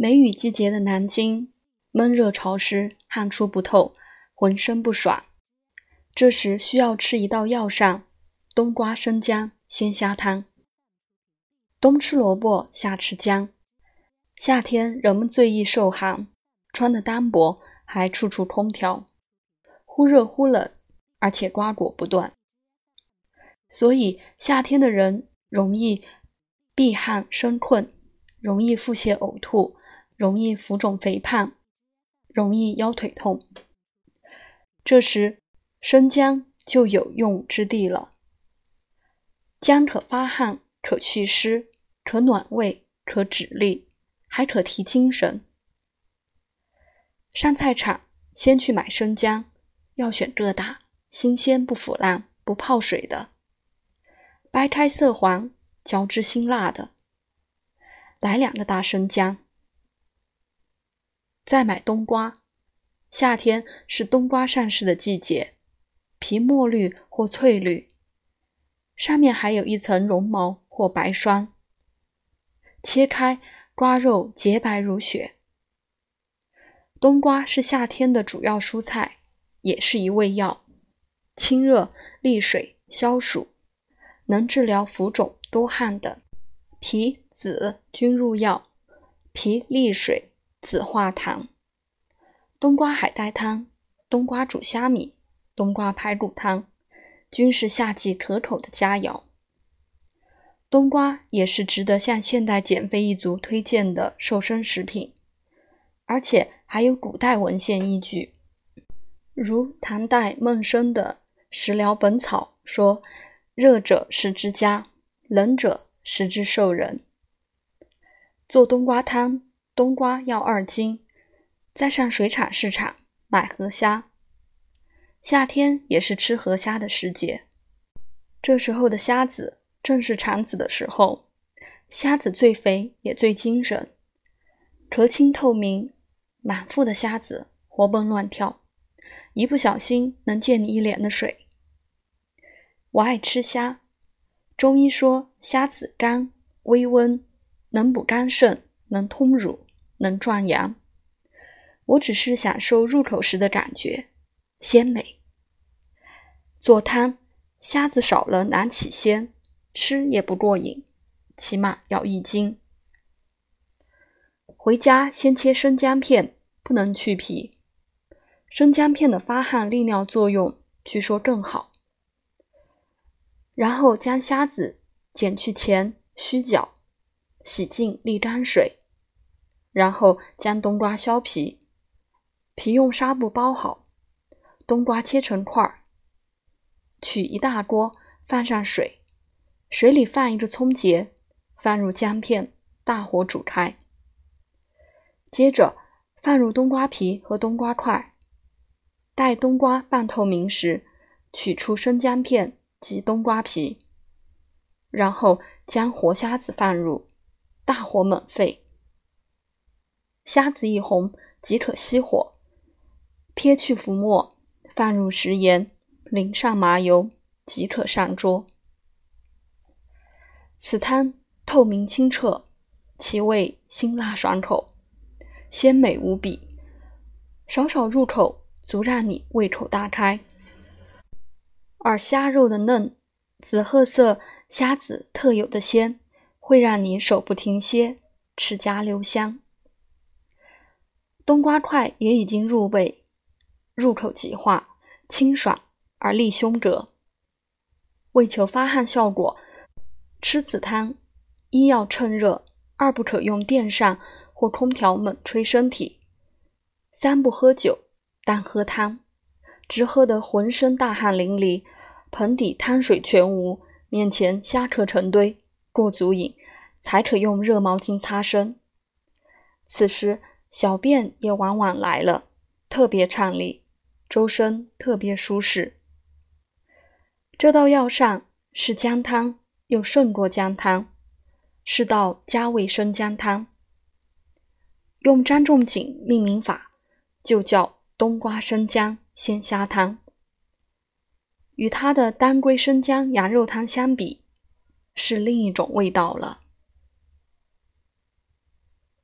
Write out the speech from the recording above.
梅雨季节的南京，闷热潮湿，汗出不透，浑身不爽。这时需要吃一道药膳——冬瓜生姜鲜虾汤。冬吃萝卜，夏吃姜。夏天人们最易受寒，穿的单薄，还处处空调，忽热忽冷，而且瓜果不断，所以夏天的人容易避汗生困，容易腹泻呕吐。容易浮肿肥胖，容易腰腿痛。这时生姜就有用之地了。姜可发汗，可祛湿，可暖胃，可止痢，还可提精神。上菜场先去买生姜，要选个大、新鲜、不腐烂、不泡水的，掰开色黄、嚼之辛辣的。来两个大生姜。再买冬瓜，夏天是冬瓜上市的季节，皮墨绿或翠绿，上面还有一层绒毛或白霜。切开，瓜肉洁白如雪。冬瓜是夏天的主要蔬菜，也是一味药，清热利水、消暑，能治疗浮肿、多汗等。皮、籽均入药，皮利水。紫化痰，冬瓜海带汤、冬瓜煮虾米、冬瓜排骨汤，均是夏季可口的佳肴。冬瓜也是值得向现代减肥一族推荐的瘦身食品，而且还有古代文献依据，如唐代孟生的《食疗本草》说：“热者食之佳，冷者食之瘦人。”做冬瓜汤。冬瓜要二斤，再上水产市场买河虾。夏天也是吃河虾的时节，这时候的虾子正是产子的时候，虾子最肥也最精神，壳清透明，满腹的虾子活蹦乱跳，一不小心能溅你一脸的水。我爱吃虾，中医说虾子甘微温，能补肝肾，能通乳。能壮阳，我只是享受入口时的感觉，鲜美。做汤，虾子少了难起鲜，吃也不过瘾，起码要一斤。回家先切生姜片，不能去皮。生姜片的发汗利尿作用据说更好。然后将虾子剪去前须角，洗净沥干水。然后将冬瓜削皮，皮用纱布包好，冬瓜切成块儿。取一大锅，放上水，水里放一个葱节，放入姜片，大火煮开。接着放入冬瓜皮和冬瓜块，待冬瓜半透明时，取出生姜片及冬瓜皮，然后将活虾子放入，大火猛沸。虾子一红，即可熄火，撇去浮沫，放入食盐，淋上麻油，即可上桌。此汤透明清澈，其味辛辣爽口，鲜美无比，少少入口，足让你胃口大开。而虾肉的嫩，紫褐色虾子特有的鲜，会让你手不停歇，齿颊留香。冬瓜块也已经入味，入口即化，清爽而利胸膈。为求发汗效果，吃此汤一要趁热，二不可用电扇或空调猛吹身体，三不喝酒，但喝汤，直喝得浑身大汗淋漓，盆底汤水全无，面前虾壳成堆，过足瘾，才可用热毛巾擦身。此时。小便也往往来了，特别畅利，周身特别舒适。这道药膳是姜汤，又胜过姜汤，是道加味生姜汤。用张仲景命名法，就叫冬瓜生姜鲜虾汤。与他的当归生姜羊肉汤相比，是另一种味道了。